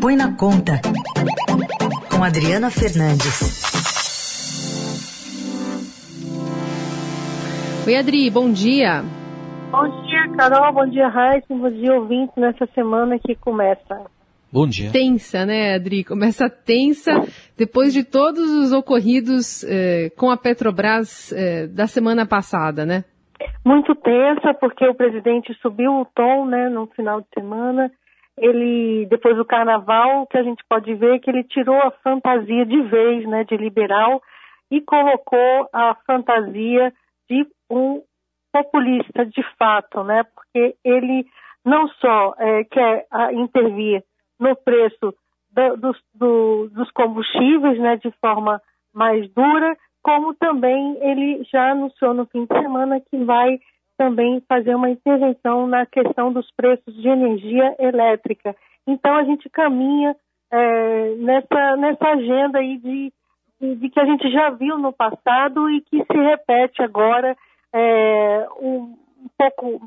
põe na conta. Com Adriana Fernandes. Oi, Adri, bom dia. Bom dia, Carol. Bom dia, Raíssa. Bom dia, ouvintes, nessa semana que começa. Bom dia. Tensa, né, Adri? Começa tensa depois de todos os ocorridos eh, com a Petrobras eh, da semana passada, né? Muito tensa, porque o presidente subiu o tom, né, no final de semana. Ele, depois do carnaval, o que a gente pode ver é que ele tirou a fantasia de vez, né, de liberal e colocou a fantasia de um populista de fato, né? Porque ele não só é, quer a, ah, intervir no preço do, dos, do, dos combustíveis, né, de forma mais dura, como também ele já anunciou no fim de semana que vai também fazer uma intervenção na questão dos preços de energia elétrica. Então a gente caminha é, nessa, nessa agenda aí de, de, que a gente já viu no passado e que se repete agora é, um, um, pouco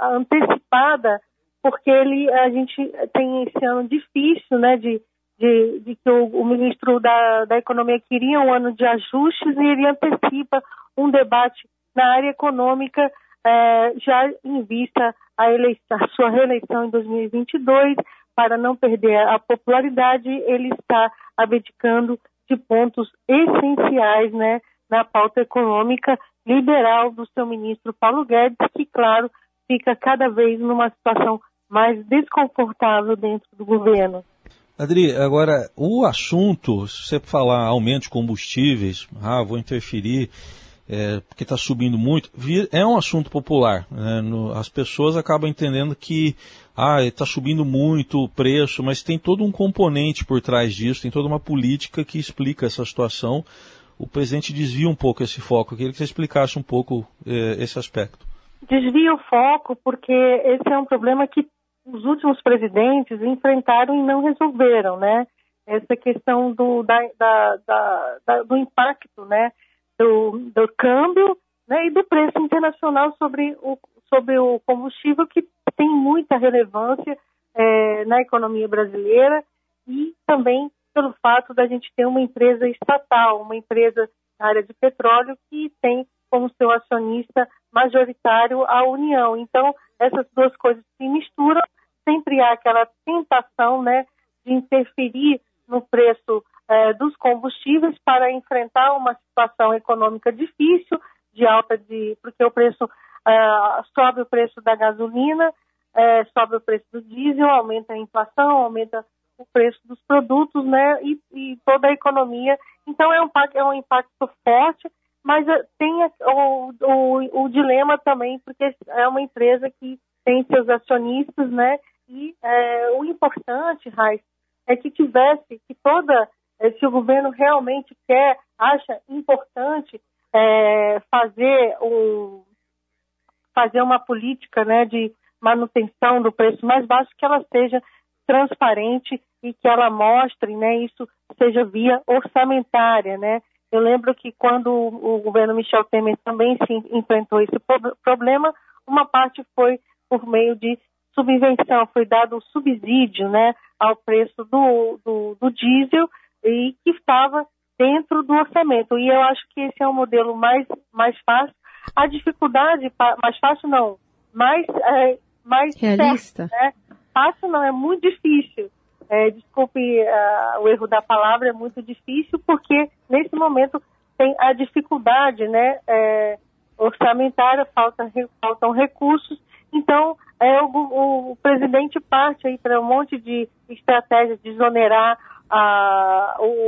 antecipada, porque ele, a gente tem esse ano difícil, né, de, de, de que o, o, ministro da, da Economia queria um ano de ajustes e ele antecipa um debate na área econômica é, já em vista a, eleição, a sua reeleição em 2022, para não perder a popularidade, ele está abdicando de pontos essenciais né, na pauta econômica liberal do seu ministro Paulo Guedes, que, claro, fica cada vez numa situação mais desconfortável dentro do governo. Adri, agora, o assunto, se você falar aumento de combustíveis, ah, vou interferir, é, porque está subindo muito, é um assunto popular. Né? No, as pessoas acabam entendendo que ah, está subindo muito o preço, mas tem todo um componente por trás disso, tem toda uma política que explica essa situação o presidente desvia um pouco esse foco. Eu queria que você explicasse um pouco eh, esse aspecto. Desvia o foco porque esse é um problema que os últimos presidentes enfrentaram e não resolveram, né? Essa questão do, da, da, da, do impacto, né? Do, do câmbio né? e do preço internacional sobre o, sobre o combustível, que tem muita relevância eh, na economia brasileira e também pelo fato da gente ter uma empresa estatal, uma empresa na área de petróleo que tem como seu acionista majoritário a União. Então, essas duas coisas se misturam, sempre há aquela tentação né, de interferir no preço eh, dos combustíveis para enfrentar uma situação econômica difícil, de alta de. porque o preço eh, sobe o preço da gasolina, eh, sobe o preço do diesel, aumenta a inflação, aumenta o preço dos produtos, né, e, e toda a economia. Então é um, é um impacto forte, mas eh, tem o, o, o, dilema também, porque é uma empresa que tem seus acionistas, né, e é, o importante, Raiz, é que tivesse, que toda, se o governo realmente quer, acha importante é, fazer, um, fazer uma política, né, de manutenção do preço mais baixo, que ela seja transparente e que ela mostre, né, isso seja via orçamentária, né? Eu lembro que quando o governo Michel Temer também se enfrentou esse problema, uma parte foi por meio de subvenção, foi dado um subsídio, né, ao preço do, do, do diesel e que estava dentro do orçamento. E eu acho que esse é um modelo mais, mais fácil. A dificuldade, mais fácil não, mais, é, mais realista. Certo, né? Fácil não, é muito difícil. É, desculpe uh, o erro da palavra, é muito difícil, porque nesse momento tem a dificuldade né, é, orçamentária, falta, faltam recursos. Então, é, o, o presidente parte aí para um monte de estratégias de exonerar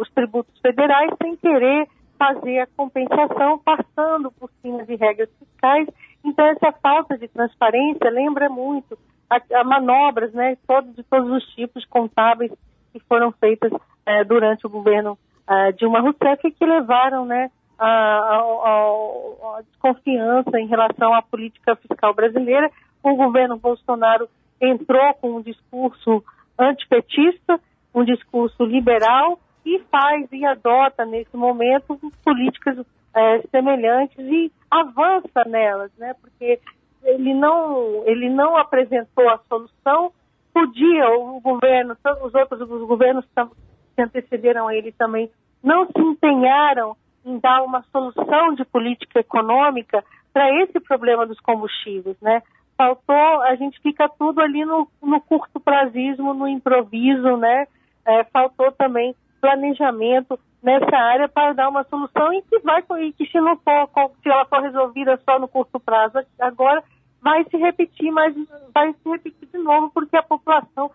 os tributos federais sem querer fazer a compensação passando por cima de regras fiscais. Então, essa falta de transparência lembra muito a, a manobras né, de todos os tipos contábeis que foram feitas é, durante o governo é, Dilma Rousseff e que levaram né, a, a, a, desconfiança em relação à política fiscal brasileira. O governo Bolsonaro entrou com um discurso antipetista, um discurso liberal e faz e adota nesse momento políticas é, semelhantes e avança nelas, né? Porque ele não, ele não apresentou a solução, podia o governo, os outros os governos que antecederam ele também, não se empenharam em dar uma solução de política econômica para esse problema dos combustíveis, né? Faltou, a gente fica tudo ali no, no curto prazismo, no improviso, né? É, faltou também planejamento nessa área para dar uma solução e que vai e que se não for se ela for resolvida só no curto prazo agora vai se repetir mas vai se repetir de novo porque a população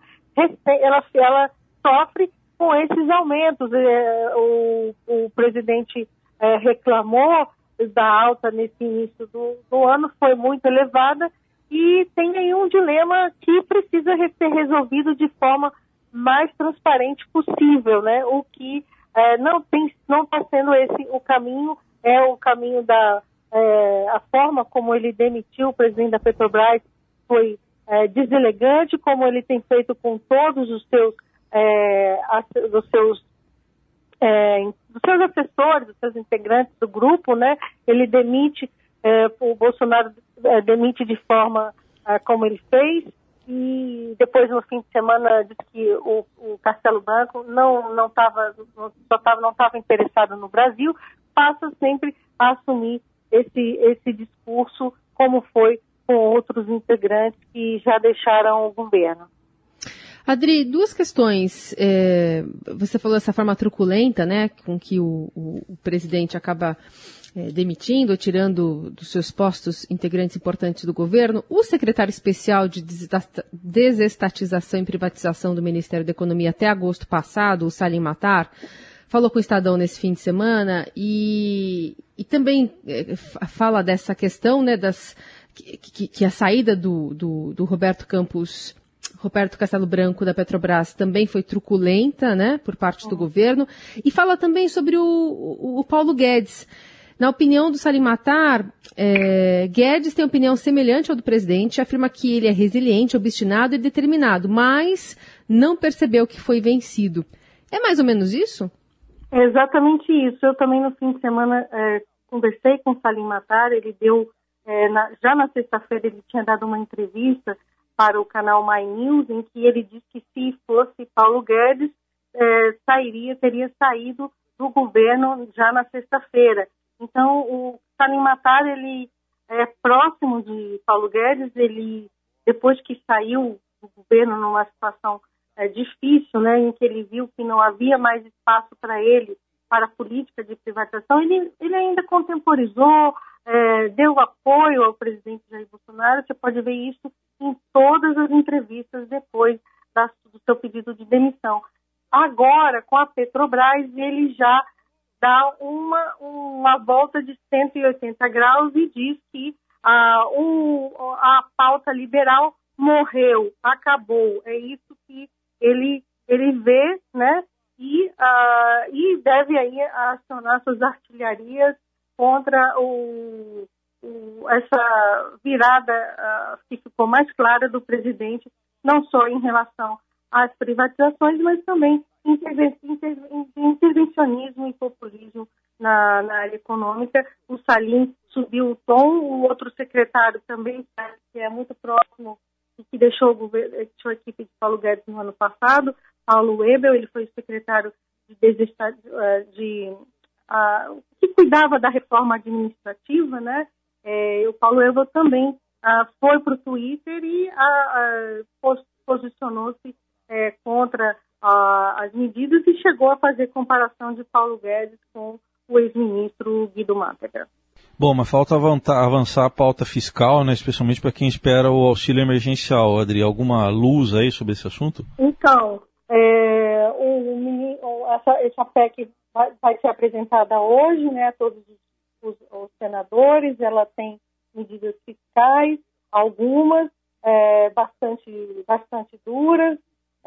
ela, ela sofre com esses aumentos. É, o, o presidente é, reclamou da alta nesse início do, do, ano foi muito elevada e tem aí um dilema que precisa ser resolvido de forma mais transparente possível, né? O que é, não tem, não está sendo esse o caminho, é o caminho da é, a forma como ele demitiu o presidente da Petrobras foi é, deselegante, como ele tem feito com todos os seus, é, os seus é, dos seus assessores, dos seus integrantes do grupo, né? Ele demite, é, o Bolsonaro demite de forma como ele fez e depois no fim de semana disse que o, o Castelo Branco não não estava só tava, não estava interessado no Brasil, passa sempre a assumir esse esse discurso como foi com outros integrantes que já deixaram o governo. Adri, duas questões. É, você falou dessa forma truculenta, né, com que o, o, o presidente acaba é, demitindo ou tirando dos seus postos integrantes importantes do governo. O secretário especial de desestatização e privatização do Ministério da Economia até agosto passado, o Salim Matar, falou com o Estadão nesse fim de semana e, e também é, fala dessa questão, né, das, que, que, que a saída do, do, do Roberto Campos Roberto Castelo Branco, da Petrobras, também foi truculenta, né, por parte do governo. E fala também sobre o, o, o Paulo Guedes. Na opinião do Salim Matar, é, Guedes tem opinião semelhante ao do presidente, afirma que ele é resiliente, obstinado e determinado, mas não percebeu que foi vencido. É mais ou menos isso? É exatamente isso. Eu também no fim de semana é, conversei com o Salim Matar, ele deu, é, na, já na sexta-feira ele tinha dado uma entrevista para o canal My News, em que ele disse que se fosse Paulo Guedes, é, sairia, teria saído do governo já na sexta-feira. Então, o Salim Matar, ele é próximo de Paulo Guedes, ele, depois que saiu do governo numa situação é, difícil, né, em que ele viu que não havia mais espaço para ele, para a política de privatização, ele, ele ainda contemporizou, é, deu apoio ao presidente Jair Bolsonaro. Você pode ver isso em todas as entrevistas depois da, do seu pedido de demissão. Agora, com a Petrobras, ele já dá uma, uma volta de 180 graus e diz que a, um, a pauta liberal morreu, acabou. É isso que ele, ele vê, né? E, uh, e deve aí acionar suas artilharias contra o, o, essa virada uh, que ficou mais clara do presidente, não só em relação às privatizações, mas também intervencionismo e populismo na, na, área econômica. O Salim subiu o tom, o outro secretário também, que é muito próximo e que deixou, deixou a equipe de Paulo Guedes no ano passado, Paulo Webel, ele foi secretário de, de, de uh, que cuidava da reforma administrativa, né? É, o Paulo Evo também uh, foi para o Twitter e uh, posicionou-se é, as medidas e chegou a fazer comparação de Paulo Guedes com o ex-ministro Guido Mantega. Bom, mas falta avançar a pauta fiscal, né, especialmente para quem espera o auxílio emergencial. Adri, alguma luz aí sobre esse assunto? Então, é, o, essa, essa PEC vai, vai ser apresentada hoje né, a todos os, os, senadores. Ela tem medidas fiscais, algumas é, bastante, bastante duras,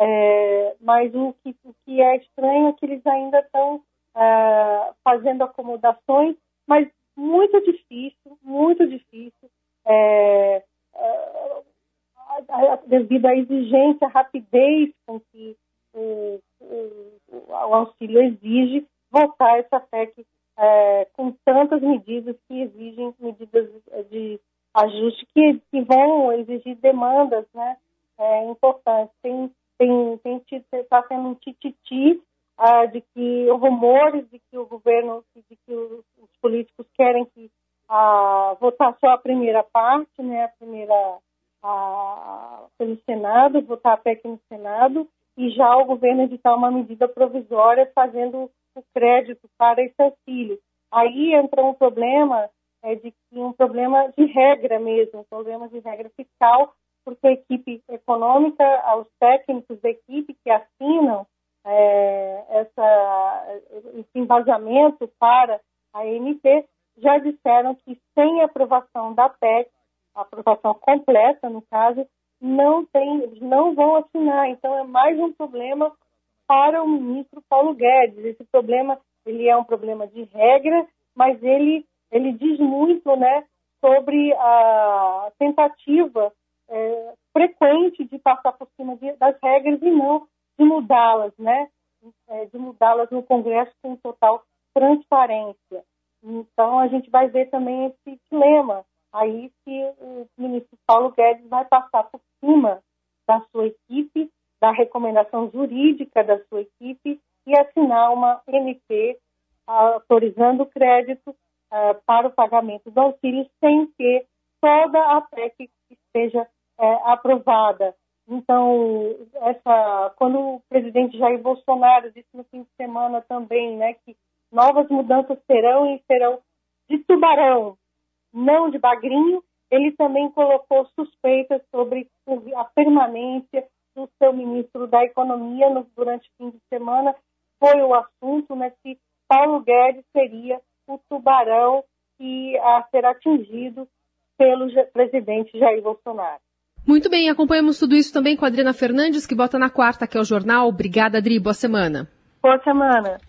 é, mas o que, o que é estranho é que eles ainda estão é, fazendo acomodações, mas muito difícil, muito difícil, é, é, devido à exigência, à rapidez com que o, o, o auxílio exige, votar essa PEC é, com tantas medidas que exigem medidas de ajuste que, que vão exigir demandas né, é, importantes. Tem tem tem está sendo um tititi uh, de que rumores de que o governo, de que os, os políticos querem que uh, votar só a primeira parte, né, a primeira pelo Senado, votar a PEC no Senado, e já o governo editar uma medida provisória fazendo o crédito para esse auxílio. Aí entra um problema é, de um problema de regra mesmo, um problema de regra fiscal, porque a equipe econômica, os técnicos da equipe que assinam é, essa, esse embasamento para a MP já disseram que sem aprovação da PEC, aprovação completa no caso, não tem, não vão assinar. Então é mais um problema para o ministro Paulo Guedes. Esse problema ele é um problema de regra, mas ele ele diz muito, né, sobre a tentativa é, frequente de passar por cima de, das regras e não de mudá-las, né? É, de mudá-las no Congresso com total transparência. Então, a gente vai ver também esse dilema aí se o ministro Paulo Guedes vai passar por cima da sua equipe, da recomendação jurídica da sua equipe e assinar uma MP autorizando o crédito uh, para o pagamento do auxílio sem que toda a PEC esteja é, aprovada. Então, essa, quando o presidente Jair Bolsonaro disse no fim de semana também, né, que novas mudanças serão e serão de tubarão, não de bagrinho, ele também colocou suspeitas sobre a permanência do seu ministro da Economia no, durante o fim de semana. Foi o assunto, né, se Paulo Guedes seria o tubarão que a ser atingido pelo presidente Jair Bolsonaro. Muito bem, acompanhamos tudo isso também com a Adriana Fernandes, que bota na quarta, que é o jornal. Obrigada, Adri. Boa semana. Boa semana.